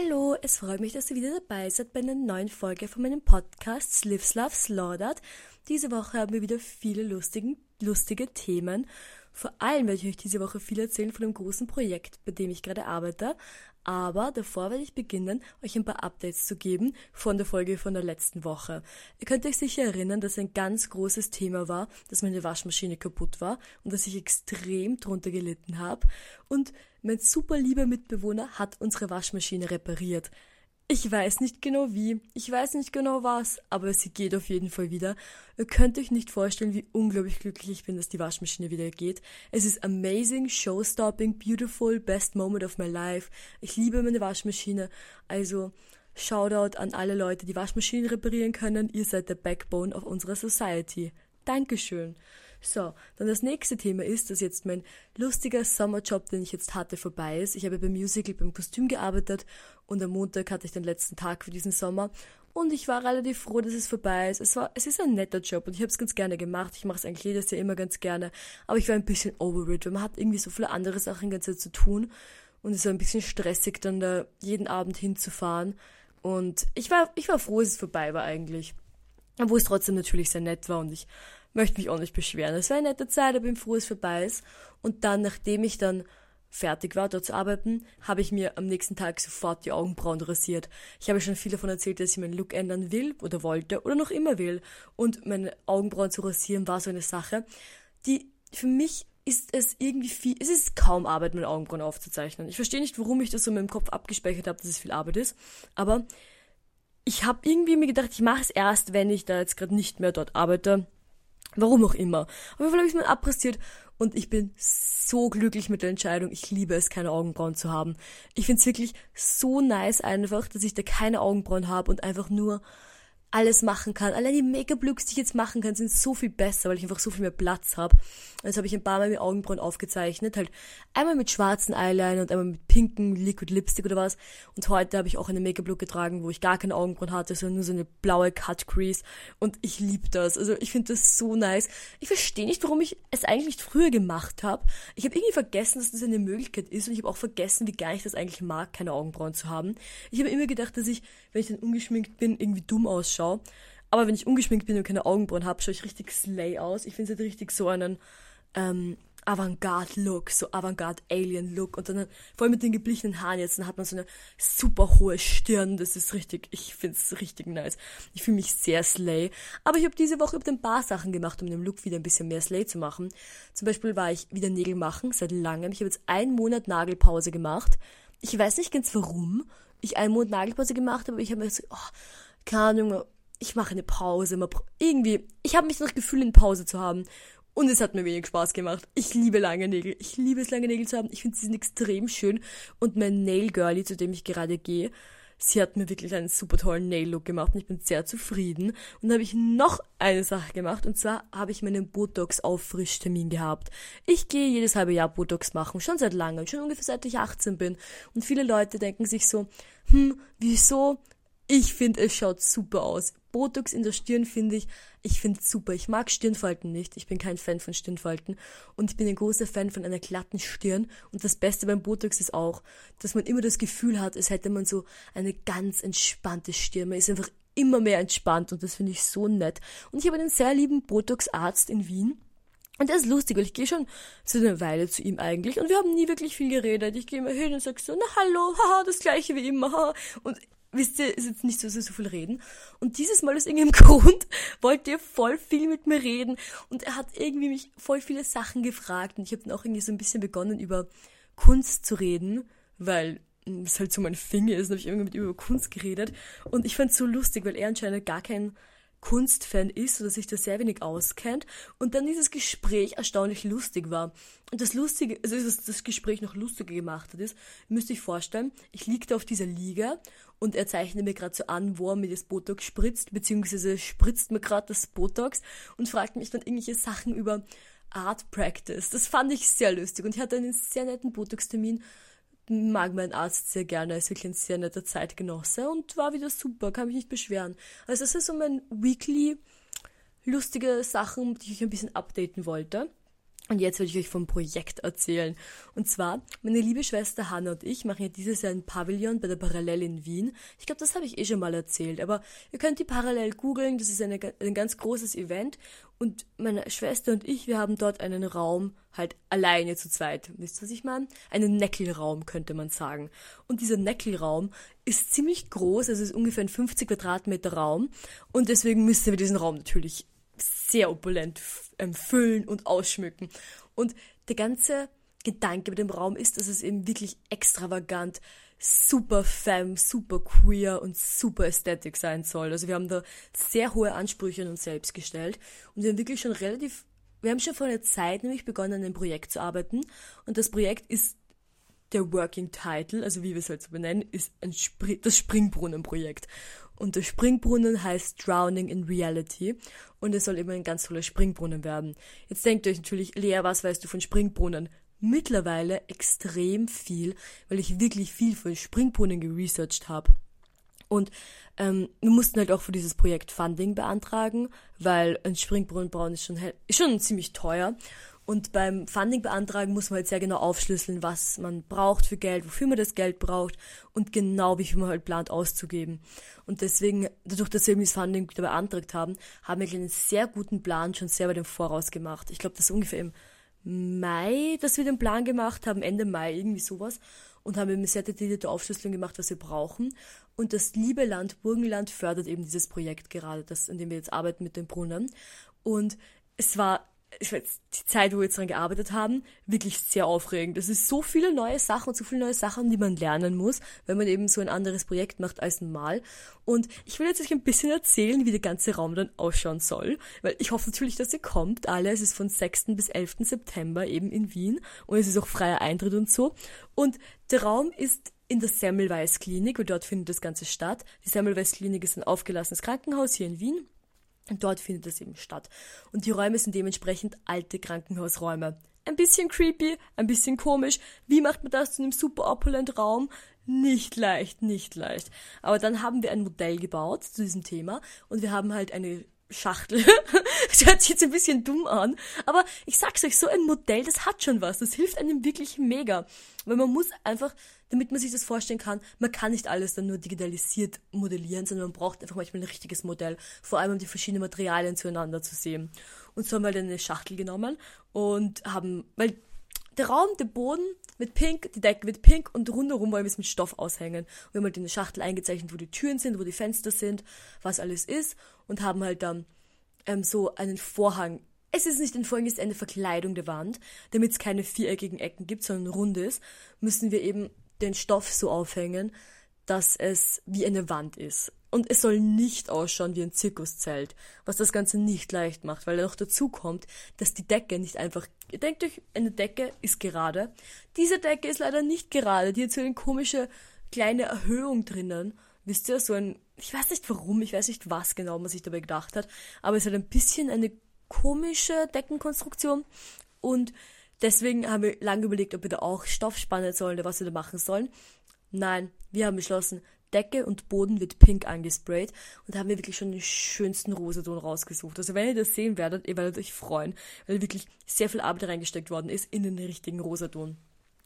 Hallo, es freut mich, dass ihr wieder dabei seid bei einer neuen Folge von meinem Podcast Slips Love Slaughtered. Diese Woche haben wir wieder viele lustigen, lustige Themen. Vor allem werde ich euch diese Woche viel erzählen von einem großen Projekt, bei dem ich gerade arbeite. Aber davor werde ich beginnen, euch ein paar Updates zu geben von der Folge von der letzten Woche. Ihr könnt euch sicher erinnern, dass ein ganz großes Thema war, dass meine Waschmaschine kaputt war und dass ich extrem drunter gelitten habe. Und mein super lieber Mitbewohner hat unsere Waschmaschine repariert. Ich weiß nicht genau wie, ich weiß nicht genau was, aber sie geht auf jeden Fall wieder. Ihr könnt euch nicht vorstellen, wie unglaublich glücklich ich bin, dass die Waschmaschine wieder geht. Es ist amazing, showstopping, beautiful, best moment of my life. Ich liebe meine Waschmaschine. Also, Shoutout an alle Leute, die Waschmaschinen reparieren können. Ihr seid der Backbone of unserer Society. Dankeschön. So, dann das nächste Thema ist, dass jetzt mein lustiger Sommerjob, den ich jetzt hatte, vorbei ist. Ich habe beim Musical beim Kostüm gearbeitet und am Montag hatte ich den letzten Tag für diesen Sommer und ich war relativ froh, dass es vorbei ist. Es war, es ist ein netter Job und ich habe es ganz gerne gemacht. Ich mache es eigentlich jedes Jahr immer ganz gerne, aber ich war ein bisschen over it, weil man hat irgendwie so viele andere Sachen ganz zu tun und es war ein bisschen stressig, dann da jeden Abend hinzufahren. Und ich war, ich war froh, dass es vorbei war eigentlich. Obwohl es trotzdem natürlich sehr nett war und ich möchte mich auch nicht beschweren. Es war eine nette Zeit, aber bin froh, es vorbei ist. Und dann, nachdem ich dann fertig war, dort zu arbeiten, habe ich mir am nächsten Tag sofort die Augenbrauen rasiert. Ich habe schon viel davon erzählt, dass ich meinen Look ändern will oder wollte oder noch immer will. Und meine Augenbrauen zu rasieren war so eine Sache, die für mich ist es irgendwie viel, es ist kaum Arbeit, meine Augenbrauen aufzuzeichnen. Ich verstehe nicht, warum ich das so in meinem Kopf abgespeichert habe, dass es viel Arbeit ist, aber ich habe irgendwie mir gedacht, ich mache es erst, wenn ich da jetzt gerade nicht mehr dort arbeite Warum auch immer. Auf jeden Fall habe ich es mir abrasiert und ich bin so glücklich mit der Entscheidung. Ich liebe es, keine Augenbrauen zu haben. Ich finde es wirklich so nice einfach, dass ich da keine Augenbrauen habe und einfach nur alles machen kann. Allein die Make-up-Looks, die ich jetzt machen kann, sind so viel besser, weil ich einfach so viel mehr Platz habe. Jetzt habe ich ein paar Mal mit Augenbrauen aufgezeichnet. Halt einmal mit schwarzen Eyeliner und einmal mit pinken Liquid Lipstick oder was. Und heute habe ich auch eine Make-up-Look getragen, wo ich gar keine Augenbrauen hatte, sondern nur so eine blaue Cut-Crease. Und ich liebe das. Also ich finde das so nice. Ich verstehe nicht, warum ich es eigentlich nicht früher gemacht habe. Ich habe irgendwie vergessen, dass das eine Möglichkeit ist. Und ich habe auch vergessen, wie gar ich das eigentlich mag, keine Augenbrauen zu haben. Ich habe immer gedacht, dass ich, wenn ich dann ungeschminkt bin, irgendwie dumm ausschaue. Aber wenn ich ungeschminkt bin und keine Augenbrauen habe, schaue ich richtig slay aus. Ich finde, sie hat richtig so einen ähm, Avantgarde-Look, so Avantgarde-Alien-Look. Und dann vor allem mit den geblichenen Haaren jetzt, dann hat man so eine super hohe Stirn. Das ist richtig, ich finde es richtig nice. Ich fühle mich sehr slay. Aber ich habe diese Woche über ein paar Sachen gemacht, um den Look wieder ein bisschen mehr slay zu machen. Zum Beispiel war ich wieder Nägel machen, seit langem. Ich habe jetzt einen Monat Nagelpause gemacht. Ich weiß nicht ganz warum ich einen Monat Nagelpause gemacht habe, aber ich habe mir so, oh, keine Ahnung, ich mache eine Pause. Irgendwie, ich habe mich noch Gefühl, eine Pause zu haben. Und es hat mir wenig Spaß gemacht. Ich liebe lange Nägel. Ich liebe es, lange Nägel zu haben. Ich finde, sie sind extrem schön. Und mein Nail Girlie, zu dem ich gerade gehe, sie hat mir wirklich einen super tollen Nail-Look gemacht und ich bin sehr zufrieden. Und dann habe ich noch eine Sache gemacht und zwar habe ich meinen Botox-Auffrischtermin gehabt. Ich gehe jedes halbe Jahr Botox machen, schon seit langem, schon ungefähr seit ich 18 bin. Und viele Leute denken sich so, hm, wieso ich finde, es schaut super aus. Botox in der Stirn finde ich, ich finde super. Ich mag Stirnfalten nicht. Ich bin kein Fan von Stirnfalten. Und ich bin ein großer Fan von einer glatten Stirn. Und das Beste beim Botox ist auch, dass man immer das Gefühl hat, als hätte man so eine ganz entspannte Stirn. Man ist einfach immer mehr entspannt und das finde ich so nett. Und ich habe einen sehr lieben Botox-Arzt in Wien. Und der ist lustig, weil ich gehe schon zu einer Weile zu ihm eigentlich und wir haben nie wirklich viel geredet. Ich gehe immer hin und sag so, na hallo, haha, das gleiche wie immer. Und wisst ihr, ist jetzt nicht so, so, so viel reden. Und dieses Mal aus irgendeinem Grund wollte er voll viel mit mir reden. Und er hat irgendwie mich voll viele Sachen gefragt. Und ich habe dann auch irgendwie so ein bisschen begonnen, über Kunst zu reden, weil das halt so mein Finger ist. Und habe ich irgendwie mit ihm über Kunst geredet. Und ich fand es so lustig, weil er anscheinend gar kein Kunstfan ist oder sich da sehr wenig auskennt und dann dieses Gespräch erstaunlich lustig war. Und das Lustige, also dass das Gespräch noch lustiger gemacht hat, ist, müsst euch vorstellen, ich liegte auf dieser Liege und er zeichnet mir gerade so an, wo er mir das Botox spritzt, beziehungsweise spritzt mir gerade das Botox und fragt mich dann irgendwelche Sachen über Art Practice. Das fand ich sehr lustig und ich hatte einen sehr netten Botox-Termin mag mein Arzt sehr gerne, ist wirklich ein sehr netter Zeitgenosse und war wieder super, kann mich nicht beschweren. Also das ist so mein Weekly lustige Sachen, die ich ein bisschen updaten wollte. Und jetzt werde ich euch vom Projekt erzählen. Und zwar, meine liebe Schwester Hanna und ich machen ja dieses Jahr ein Pavillon bei der Parallel in Wien. Ich glaube, das habe ich eh schon mal erzählt, aber ihr könnt die Parallel googeln. Das ist eine, ein ganz großes Event. Und meine Schwester und ich, wir haben dort einen Raum halt alleine zu zweit. Wisst ihr, was ich meine? Einen Neckelraum, könnte man sagen. Und dieser Neckelraum ist ziemlich groß, also ist ungefähr ein 50 Quadratmeter Raum. Und deswegen müssen wir diesen Raum natürlich sehr opulent ähm, füllen und ausschmücken. Und der ganze Gedanke mit dem Raum ist, dass es eben wirklich extravagant, super femme, super queer und super ästhetisch sein soll. Also wir haben da sehr hohe Ansprüche an uns selbst gestellt und wir haben wirklich schon relativ, wir haben schon vor einer Zeit nämlich begonnen, an einem Projekt zu arbeiten und das Projekt ist der Working Title, also wie wir es halt so benennen, ist ein Spr das Springbrunnenprojekt. Und der Springbrunnen heißt Drowning in Reality und es soll eben ein ganz toller Springbrunnen werden. Jetzt denkt euch natürlich, Lea, was weißt du von Springbrunnen? Mittlerweile extrem viel, weil ich wirklich viel von Springbrunnen geresearched habe. Und ähm, wir mussten halt auch für dieses Projekt Funding beantragen, weil ein Springbrunnen bauen ist schon, ist schon ziemlich teuer. Und beim Funding beantragen muss man halt sehr genau aufschlüsseln, was man braucht für Geld, wofür man das Geld braucht und genau wie viel man halt plant auszugeben. Und deswegen, dadurch, dass wir das Funding beantragt haben, haben wir einen sehr guten Plan schon sehr weit im Voraus gemacht. Ich glaube, das ist ungefähr im Mai, dass wir den Plan gemacht haben, Ende Mai, irgendwie sowas. Und haben eben sehr detaillierte Aufschlüsselung gemacht, was wir brauchen. Und das liebe Land Burgenland fördert eben dieses Projekt gerade, das, in dem wir jetzt arbeiten mit dem Brunnen. Und es war ich weiß, die Zeit, wo wir jetzt daran gearbeitet haben, wirklich sehr aufregend. Es ist so viele neue Sachen und so viele neue Sachen, die man lernen muss, wenn man eben so ein anderes Projekt macht als normal. Und ich will jetzt euch ein bisschen erzählen, wie der ganze Raum dann ausschauen soll, weil ich hoffe natürlich, dass ihr kommt. Alle, es ist von 6. bis 11. September eben in Wien und es ist auch freier Eintritt und so. Und der Raum ist in der Semmelweis Klinik, weil dort findet das Ganze statt. Die Semmelweis Klinik ist ein aufgelassenes Krankenhaus hier in Wien dort findet es eben statt. Und die Räume sind dementsprechend alte Krankenhausräume. Ein bisschen creepy, ein bisschen komisch. Wie macht man das zu einem super opulent Raum? Nicht leicht, nicht leicht. Aber dann haben wir ein Modell gebaut zu diesem Thema und wir haben halt eine Schachtel. das hört sich jetzt ein bisschen dumm an, aber ich sag's euch, so ein Modell, das hat schon was. Das hilft einem wirklich mega. Weil man muss einfach, damit man sich das vorstellen kann, man kann nicht alles dann nur digitalisiert modellieren, sondern man braucht einfach manchmal ein richtiges Modell. Vor allem, um die verschiedenen Materialien zueinander zu sehen. Und so haben wir dann eine Schachtel genommen und haben, weil der Raum, der Boden mit pink, die Decke mit pink und rundherum wollen wir es mit Stoff aushängen. Wir haben halt in der Schachtel eingezeichnet, wo die Türen sind, wo die Fenster sind, was alles ist und haben halt dann ähm, so einen Vorhang. Es ist nicht ein Vorhang, es ist eine Verkleidung der Wand. Damit es keine viereckigen Ecken gibt, sondern rund ist, müssen wir eben den Stoff so aufhängen, dass es wie eine Wand ist. Und es soll nicht ausschauen wie ein Zirkuszelt, was das Ganze nicht leicht macht, weil noch dazu kommt, dass die Decke nicht einfach, ihr denkt euch, eine Decke ist gerade. Diese Decke ist leider nicht gerade, die hat so eine komische kleine Erhöhung drinnen. Wisst ihr, so ein, ich weiß nicht warum, ich weiß nicht was genau man sich dabei gedacht hat, aber es hat ein bisschen eine komische Deckenkonstruktion und deswegen haben wir lange überlegt, ob wir da auch Stoff spannen sollen oder was wir da machen sollen. Nein, wir haben beschlossen, Decke und Boden wird pink angesprayt und da haben wir wirklich schon den schönsten Rosaton rausgesucht. Also wenn ihr das sehen werdet, ihr werdet euch freuen, weil wirklich sehr viel Arbeit reingesteckt worden ist in den richtigen Rosaton.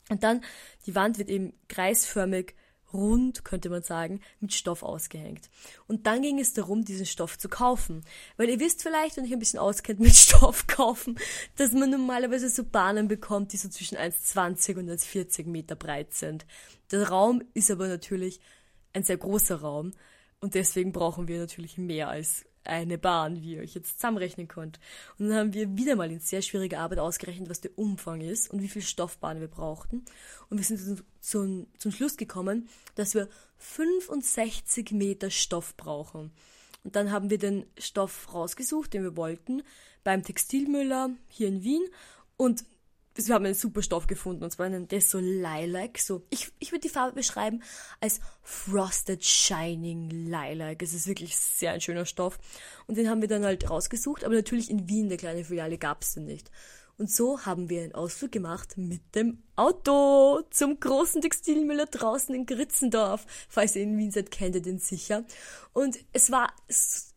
Und dann, die Wand wird eben kreisförmig rund, könnte man sagen, mit Stoff ausgehängt. Und dann ging es darum, diesen Stoff zu kaufen. Weil ihr wisst vielleicht, wenn ich ein bisschen auskennt mit Stoff kaufen, dass man normalerweise so Bahnen bekommt, die so zwischen 1,20 und 1,40 Meter breit sind. Der Raum ist aber natürlich ein sehr großer Raum und deswegen brauchen wir natürlich mehr als eine Bahn, wie ihr euch jetzt zusammenrechnen könnt. Und dann haben wir wieder mal in sehr schwieriger Arbeit ausgerechnet, was der Umfang ist und wie viel Stoffbahn wir brauchten. Und wir sind zum, zum Schluss gekommen, dass wir 65 Meter Stoff brauchen. Und dann haben wir den Stoff rausgesucht, den wir wollten, beim Textilmüller hier in Wien. Und wir haben einen super Stoff gefunden, und zwar einen Deso Lilac. So, ich, ich würde die Farbe beschreiben als Frosted Shining Lilac. Es ist wirklich sehr ein schöner Stoff. Und den haben wir dann halt rausgesucht, aber natürlich in Wien, der kleine Filiale, gab es den nicht. Und so haben wir einen Ausflug gemacht mit dem Auto zum großen Textilmüller draußen in Gritzendorf. Falls ihr in Wien seid, kennt ihr den sicher. Und es war,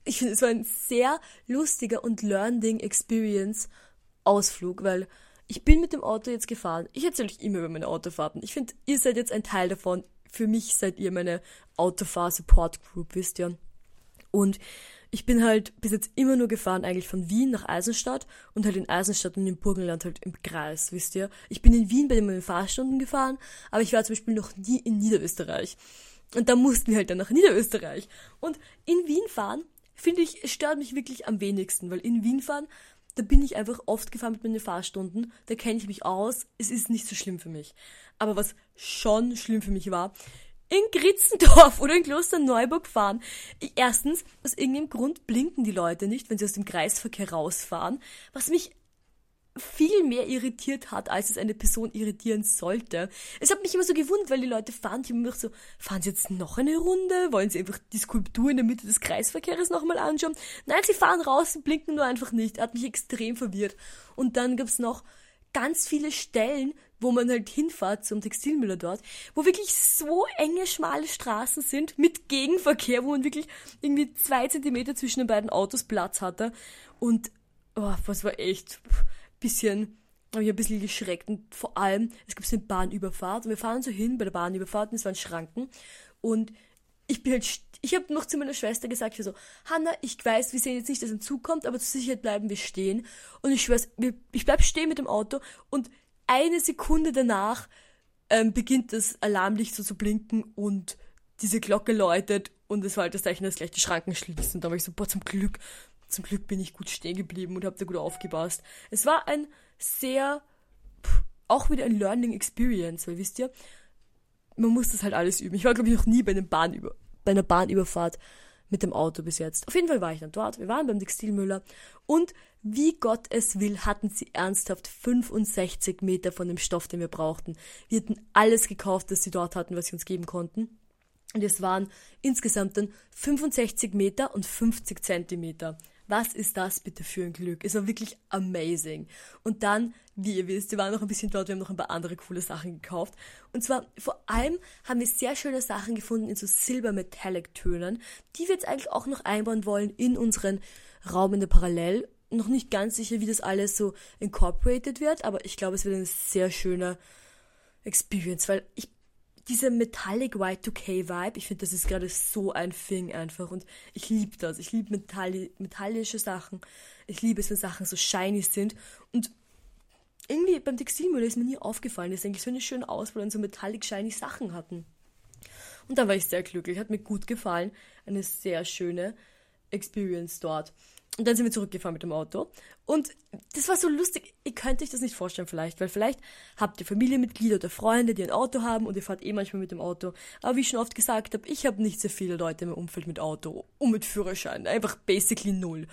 ich finde, es war ein sehr lustiger und learning Experience Ausflug, weil Ich bin mit dem Auto jetzt gefahren. Ich erzähle euch immer über meine Autofahrten. Ich finde, ihr seid jetzt ein Teil davon. Für mich seid ihr meine Autofahr-Support-Group, wisst ihr. Und ich bin halt bis jetzt immer nur gefahren, eigentlich von Wien nach Eisenstadt und halt in Eisenstadt und im Burgenland halt im Kreis, wisst ihr. Ich bin in Wien bei den Fahrstunden gefahren, aber ich war zum Beispiel noch nie in Niederösterreich. Und da mussten wir halt dann nach Niederösterreich. Und in Wien fahren, finde ich, stört mich wirklich am wenigsten, weil in Wien fahren, da bin ich einfach oft gefahren mit meinen Fahrstunden, da kenne ich mich aus, es ist nicht so schlimm für mich. Aber was schon schlimm für mich war, in Gritzendorf oder in Klosterneuburg fahren. Erstens, aus irgendeinem Grund blinken die Leute nicht, wenn sie aus dem Kreisverkehr rausfahren, was mich viel mehr irritiert hat, als es eine Person irritieren sollte. Es hat mich immer so gewundert, weil die Leute fahren, die immer so, fahren sie jetzt noch eine Runde? Wollen sie einfach die Skulptur in der Mitte des Kreisverkehrs nochmal anschauen? Nein, sie fahren raus und blinken nur einfach nicht. Hat mich extrem verwirrt. Und dann gab's noch ganz viele Stellen, wo man halt hinfahrt zum Textilmüller dort, wo wirklich so enge, schmale Straßen sind mit Gegenverkehr, wo man wirklich irgendwie zwei Zentimeter zwischen den beiden Autos Platz hatte. Und oh, was war echt bisschen, habe ich ein bisschen geschreckt. Und vor allem, es gibt eine Bahnüberfahrt und wir fahren so hin bei der Bahnüberfahrt und es waren Schranken. Und ich bin halt, ich habe noch zu meiner Schwester gesagt, ich so, Hanna, ich weiß, wir sehen jetzt nicht, dass ein Zug kommt, aber zur Sicherheit bleiben wir stehen. Und ich schwör's, ich bleib stehen mit dem Auto und eine Sekunde danach ähm, beginnt das Alarmlicht so zu blinken und diese Glocke läutet und es war halt das Zeichen, dass gleich die Schranken schließen. Und da war ich so, boah, zum Glück, zum Glück bin ich gut stehen geblieben und hab da gut aufgepasst. Es war ein sehr, pff, auch wieder ein Learning Experience, weil wisst ihr, man muss das halt alles üben. Ich war, glaube ich, noch nie bei, einem Bahnüber bei einer Bahnüberfahrt mit dem Auto bis jetzt. Auf jeden Fall war ich dann dort. Wir waren beim Textilmüller und wie Gott es will, hatten sie ernsthaft 65 Meter von dem Stoff, den wir brauchten. Wir hatten alles gekauft, das sie dort hatten, was sie uns geben konnten. Und es waren insgesamt dann 65 Meter und 50 Zentimeter. Was ist das bitte für ein Glück? Es war wirklich amazing. Und dann, wie ihr wisst, wir waren noch ein bisschen dort, wir haben noch ein paar andere coole Sachen gekauft. Und zwar, vor allem haben wir sehr schöne Sachen gefunden in so Silber-Metallic-Tönen, die wir jetzt eigentlich auch noch einbauen wollen in unseren Raum in der Parallel. Noch nicht ganz sicher, wie das alles so incorporated wird, aber ich glaube, es wird eine sehr schöne Experience, weil ich dieser Metallic Y2K-Vibe, ich finde, das ist gerade so ein Thing einfach. Und ich liebe das. Ich liebe metalli metallische Sachen. Ich liebe es, wenn Sachen so shiny sind. Und irgendwie beim Textilmüll ist mir nie aufgefallen, dass eigentlich so eine schöne Auswahl an so metallic shiny Sachen hatten. Und da war ich sehr glücklich. Hat mir gut gefallen. Eine sehr schöne Experience dort. Und dann sind wir zurückgefahren mit dem Auto. Und das war so lustig. Ihr könnt euch das nicht vorstellen vielleicht, weil vielleicht habt ihr Familienmitglieder oder Freunde, die ein Auto haben und ihr fahrt eh manchmal mit dem Auto. Aber wie ich schon oft gesagt habe, ich habe nicht so viele Leute im Umfeld mit Auto und mit Führerschein. Einfach basically null.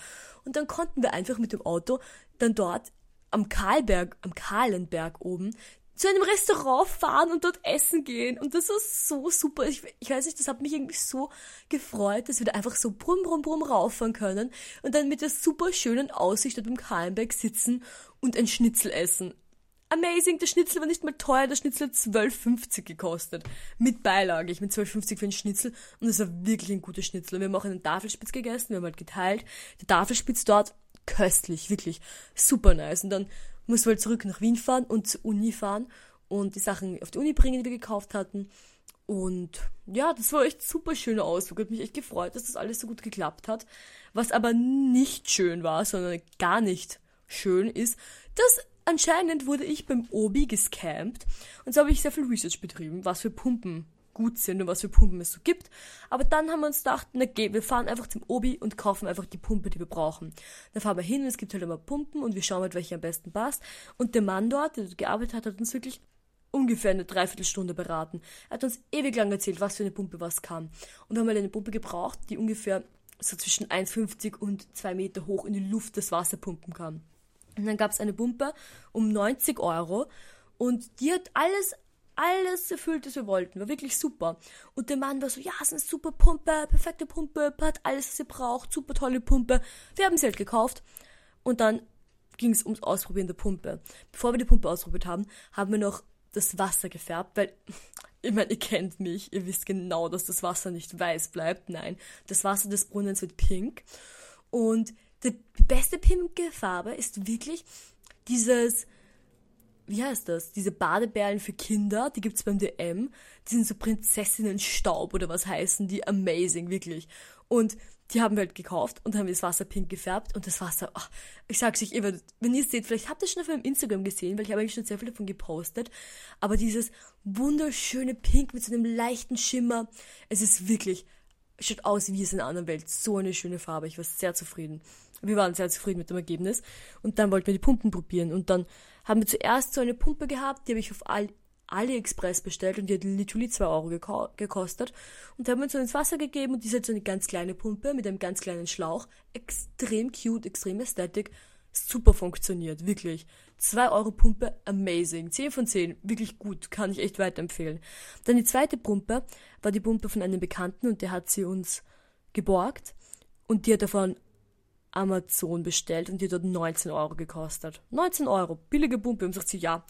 Und dann konnten wir einfach mit dem Auto dann dort am Karlberg, am Kahlenberg oben zu einem Restaurant fahren und dort essen gehen. Und das war so super. Ich, ich weiß nicht, das hat mich irgendwie so gefreut, dass wir da einfach so brumm, brumm, brumm rauffahren können und dann mit der super schönen Aussicht dort im Kahlenberg sitzen und ein Schnitzel essen. Amazing, der Schnitzel war nicht mal teuer, der Schnitzel hat 12,50 gekostet. Mit Beilage, ich mit 12,50 für einen Schnitzel und es war wirklich ein guter Schnitzel. Und wir haben auch einen Tafelspitz gegessen, wir haben halt geteilt. Der Tafelspitz dort, köstlich, wirklich super nice. Und dann mussten wir halt zurück nach Wien fahren und zur Uni fahren und die Sachen auf die Uni bringen, die wir gekauft hatten. Und ja, das war echt super schöner Ausflug. Hat mich echt gefreut, dass das alles so gut geklappt hat. Was aber nicht schön war, sondern gar nicht schön ist, dass anscheinend wurde ich beim Obi gescampt. Und so habe ich sehr viel Research betrieben, was für Pumpen gut sind und was für Pumpen es so gibt. Aber dann haben wir uns gedacht, na geh, wir fahren einfach zum Obi und kaufen einfach die Pumpe, die wir brauchen. Dann fahren wir hin und es gibt halt immer Pumpen und wir schauen halt, welche am besten passt. Und der Mann dort, der dort gearbeitet hat, hat uns wirklich ungefähr eine Dreiviertelstunde beraten. Er hat uns ewig lang erzählt, was für eine Pumpe was kann. Und haben halt eine Pumpe gebraucht, die ungefähr so zwischen 1,50 und 2 Meter hoch in die Luft das Wasser pumpen kann. Und dann gab es eine Pumpe um 90 Euro und die hat alles alles erfüllt, was wir wollten. War wirklich super. Und der Mann war so, ja, es ist eine super Pumpe, perfekte Pumpe, hat alles, was ihr braucht, super tolle Pumpe. Wir haben sie halt gekauft. Und dann ging es ums Ausprobieren der Pumpe. Bevor wir die Pumpe ausprobiert haben, haben wir noch das Wasser gefärbt, weil, ich meine, ihr kennt mich, ihr wisst genau, dass das Wasser nicht weiß bleibt. Nein, das Wasser des Brunnens wird pink. Und die beste pinke Farbe ist wirklich dieses wie heißt das? Diese Badebären für Kinder, die gibt's beim DM. Die sind so Prinzessinnenstaub oder was heißen die? Amazing, wirklich. Und die haben wir halt gekauft und haben das Wasser pink gefärbt und das Wasser, ach, ich sag's euch, ihr wenn ihr es seht, vielleicht habt ihr es schon auf meinem Instagram gesehen, weil ich habe eigentlich schon sehr viel davon gepostet, aber dieses wunderschöne Pink mit so einem leichten Schimmer, es ist wirklich, schaut aus wie es in einer anderen Welt, so eine schöne Farbe, ich war sehr zufrieden. Wir waren sehr zufrieden mit dem Ergebnis und dann wollten wir die Pumpen probieren und dann haben wir zuerst so eine Pumpe gehabt, die habe ich auf all, AliExpress bestellt und die hat literally 2 Euro geko gekostet. Und haben wir uns so ins Wasser gegeben und die ist halt so eine ganz kleine Pumpe mit einem ganz kleinen Schlauch. Extrem cute, extrem ästhetisch. Super funktioniert, wirklich. 2 Euro Pumpe, amazing. 10 von 10, wirklich gut, kann ich echt weiterempfehlen. Dann die zweite Pumpe war die Pumpe von einem Bekannten und der hat sie uns geborgt. Und die hat davon Amazon bestellt und die hat dort 19 Euro gekostet. 19 Euro, billige Pumpe. Und sagt sie, ja,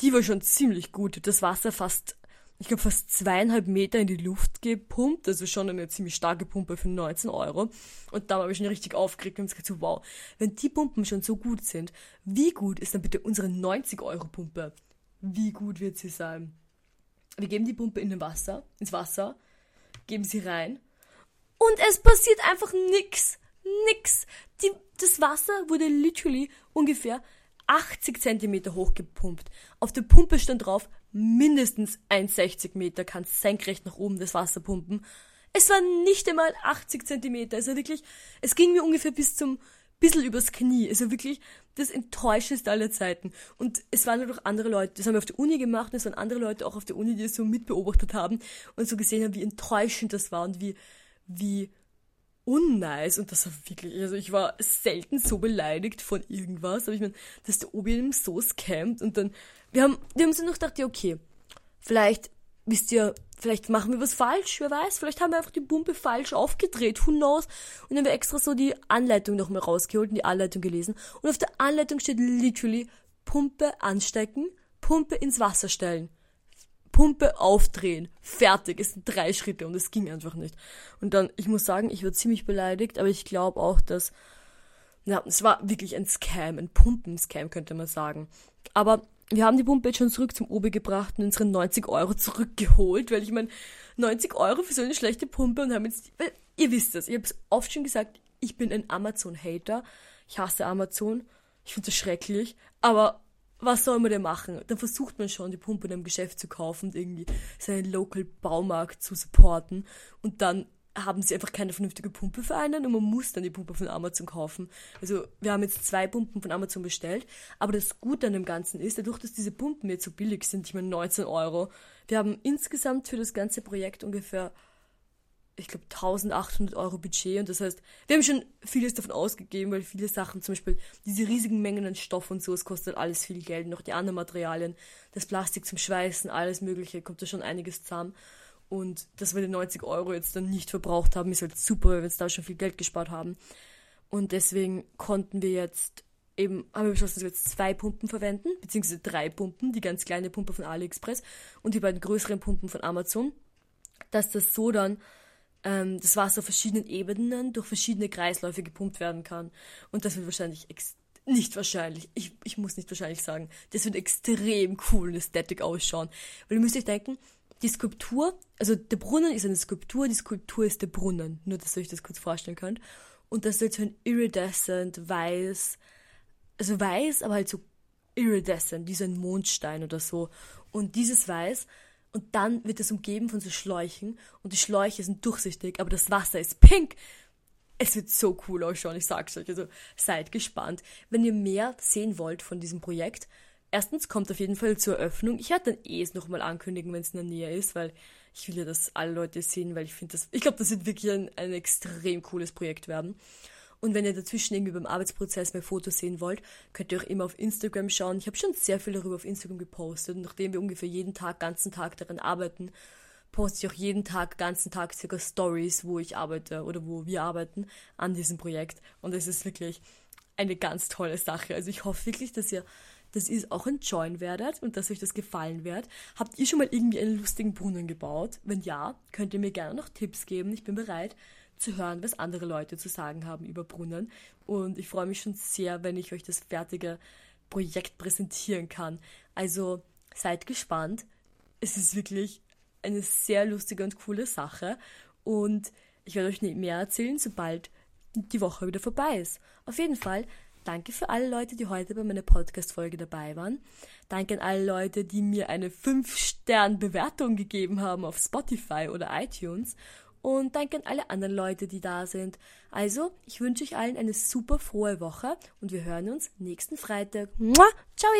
die war schon ziemlich gut. Das Wasser fast, ich glaube, fast zweieinhalb Meter in die Luft gepumpt. Also schon eine ziemlich starke Pumpe für 19 Euro. Und da habe ich schon richtig aufgeregt und gesagt, so, wow, wenn die Pumpen schon so gut sind, wie gut ist dann bitte unsere 90 Euro Pumpe? Wie gut wird sie sein? Wir geben die Pumpe in den Wasser, ins Wasser, geben sie rein und es passiert einfach nix. Nix. Die, das Wasser wurde literally ungefähr 80 Zentimeter hochgepumpt. Auf der Pumpe stand drauf, mindestens 1,60 Meter kannst senkrecht nach oben das Wasser pumpen. Es war nicht einmal 80 Zentimeter. Also wirklich, es ging mir ungefähr bis zum bisschen übers Knie. Also wirklich das enttäuschendste aller Zeiten. Und es waren halt auch andere Leute, das haben wir auf der Uni gemacht, und es waren andere Leute auch auf der Uni, die es so mitbeobachtet haben und so gesehen haben, wie enttäuschend das war und wie, wie unnice. Und das war wirklich, also ich war selten so beleidigt von irgendwas, aber ich meine, dass der Obi eben so scammt und dann, wir haben, wir haben so noch gedacht, ja okay, vielleicht, wisst ihr, vielleicht machen wir was falsch, wer weiß, vielleicht haben wir einfach die Pumpe falsch aufgedreht, who knows, und dann haben wir extra so die Anleitung nochmal rausgeholt und die Anleitung gelesen. Und auf der Anleitung steht literally Pumpe anstecken, Pumpe ins Wasser stellen. Pumpe aufdrehen. Fertig. Es sind drei Schritte und es ging einfach nicht. Und dann, ich muss sagen, ich war ziemlich beleidigt, aber ich glaube auch, dass, ja, es war wirklich ein Scam, ein Pumpenscam könnte man sagen. Aber wir haben die Pumpe jetzt schon zurück zum Obi gebracht und unsere 90 Euro zurückgeholt, weil ich meine, 90 Euro für so eine schlechte Pumpe und haben jetzt, weil ihr wisst das, ich habe es oft schon gesagt, ich bin ein Amazon-Hater. Ich hasse Amazon. Ich finde das schrecklich. Aber was soll man denn machen? Dann versucht man schon, die Pumpe in einem Geschäft zu kaufen und irgendwie seinen Local Baumarkt zu supporten. Und dann haben sie einfach keine vernünftige Pumpe für einen und man muss dann die Pumpe von Amazon kaufen. Also wir haben jetzt zwei Pumpen von Amazon bestellt, aber das Gute an dem Ganzen ist, dadurch, dass diese Pumpen jetzt so billig sind, ich meine 19 Euro, wir haben insgesamt für das ganze Projekt ungefähr ich glaube, 1800 Euro Budget. Und das heißt, wir haben schon vieles davon ausgegeben, weil viele Sachen, zum Beispiel diese riesigen Mengen an Stoff und so, es kostet alles viel Geld. Noch die anderen Materialien, das Plastik zum Schweißen, alles Mögliche, kommt da schon einiges zusammen. Und dass wir die 90 Euro jetzt dann nicht verbraucht haben, ist halt super, weil wir jetzt da schon viel Geld gespart haben. Und deswegen konnten wir jetzt eben, haben wir beschlossen, dass wir jetzt zwei Pumpen verwenden, beziehungsweise drei Pumpen, die ganz kleine Pumpe von AliExpress und die beiden größeren Pumpen von Amazon, dass das so dann ähm, das Wasser auf verschiedenen Ebenen durch verschiedene Kreisläufe gepumpt werden kann. Und das wird wahrscheinlich nicht wahrscheinlich, ich, ich muss nicht wahrscheinlich sagen, das wird extrem cool und ästhetisch ausschauen. Weil ihr müsst euch denken, die Skulptur, also der Brunnen ist eine Skulptur, die Skulptur ist der Brunnen. Nur, dass ihr euch das kurz vorstellen könnt. Und das ist halt so ein iridescent, weiß, also weiß, aber halt so iridescent, wie so ein Mondstein oder so. Und dieses Weiß und dann wird es umgeben von so Schläuchen und die Schläuche sind durchsichtig, aber das Wasser ist pink. Es wird so cool ausschauen, ich sag's euch. Also seid gespannt. Wenn ihr mehr sehen wollt von diesem Projekt, erstens kommt auf jeden Fall zur Eröffnung. Ich werde dann eh es nochmal ankündigen, wenn es in der Nähe ist, weil ich will ja, dass alle Leute sehen, weil ich finde das, ich glaube, das wird wirklich ein, ein extrem cooles Projekt werden. Und wenn ihr dazwischen irgendwie beim Arbeitsprozess mehr Fotos sehen wollt, könnt ihr auch immer auf Instagram schauen. Ich habe schon sehr viel darüber auf Instagram gepostet. Und nachdem wir ungefähr jeden Tag, ganzen Tag daran arbeiten, poste ich auch jeden Tag, ganzen Tag circa Stories, wo ich arbeite oder wo wir arbeiten an diesem Projekt. Und es ist wirklich eine ganz tolle Sache. Also ich hoffe wirklich, dass ihr ihr es auch enjoyen werdet und dass euch das gefallen wird. Habt ihr schon mal irgendwie einen lustigen Brunnen gebaut? Wenn ja, könnt ihr mir gerne noch Tipps geben. Ich bin bereit, zu hören, was andere Leute zu sagen haben über Brunnen. Und ich freue mich schon sehr, wenn ich euch das fertige Projekt präsentieren kann. Also seid gespannt. Es ist wirklich eine sehr lustige und coole Sache. Und ich werde euch mehr erzählen, sobald die Woche wieder vorbei ist. Auf jeden Fall, danke für alle Leute, die heute bei meiner Podcast-Folge dabei waren. Danke an alle Leute, die mir eine 5-Stern-Bewertung gegeben haben auf Spotify oder iTunes. Und danke an alle anderen Leute, die da sind. Also, ich wünsche euch allen eine super frohe Woche und wir hören uns nächsten Freitag. Mua, ciao!